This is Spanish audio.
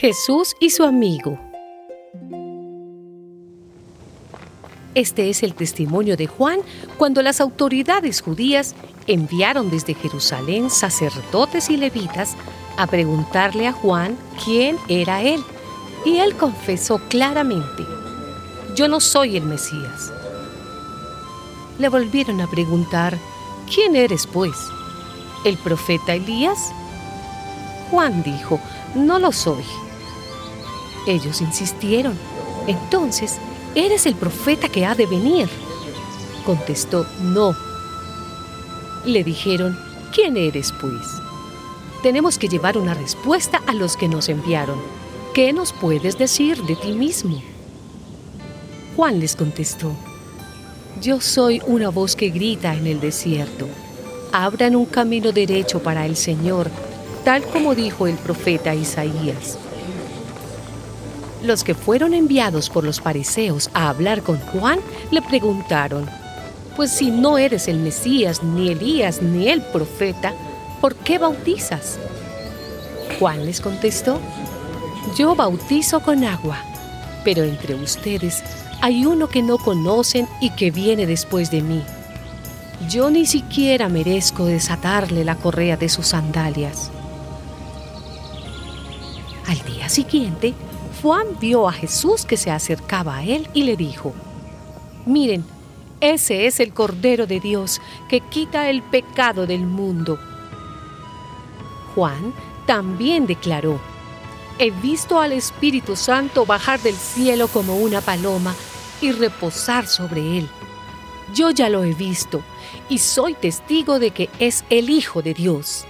Jesús y su amigo. Este es el testimonio de Juan cuando las autoridades judías enviaron desde Jerusalén sacerdotes y levitas a preguntarle a Juan quién era él. Y él confesó claramente, yo no soy el Mesías. Le volvieron a preguntar, ¿quién eres pues? ¿El profeta Elías? Juan dijo, no lo soy. Ellos insistieron. Entonces, ¿eres el profeta que ha de venir? Contestó, no. Le dijeron, ¿quién eres pues? Tenemos que llevar una respuesta a los que nos enviaron. ¿Qué nos puedes decir de ti mismo? Juan les contestó, yo soy una voz que grita en el desierto. Abran un camino derecho para el Señor, tal como dijo el profeta Isaías. Los que fueron enviados por los fariseos a hablar con Juan le preguntaron, pues si no eres el Mesías, ni Elías, ni el profeta, ¿por qué bautizas? Juan les contestó, yo bautizo con agua, pero entre ustedes hay uno que no conocen y que viene después de mí. Yo ni siquiera merezco desatarle la correa de sus sandalias. Al día siguiente, Juan vio a Jesús que se acercaba a él y le dijo, Miren, ese es el Cordero de Dios que quita el pecado del mundo. Juan también declaró, He visto al Espíritu Santo bajar del cielo como una paloma y reposar sobre él. Yo ya lo he visto y soy testigo de que es el Hijo de Dios.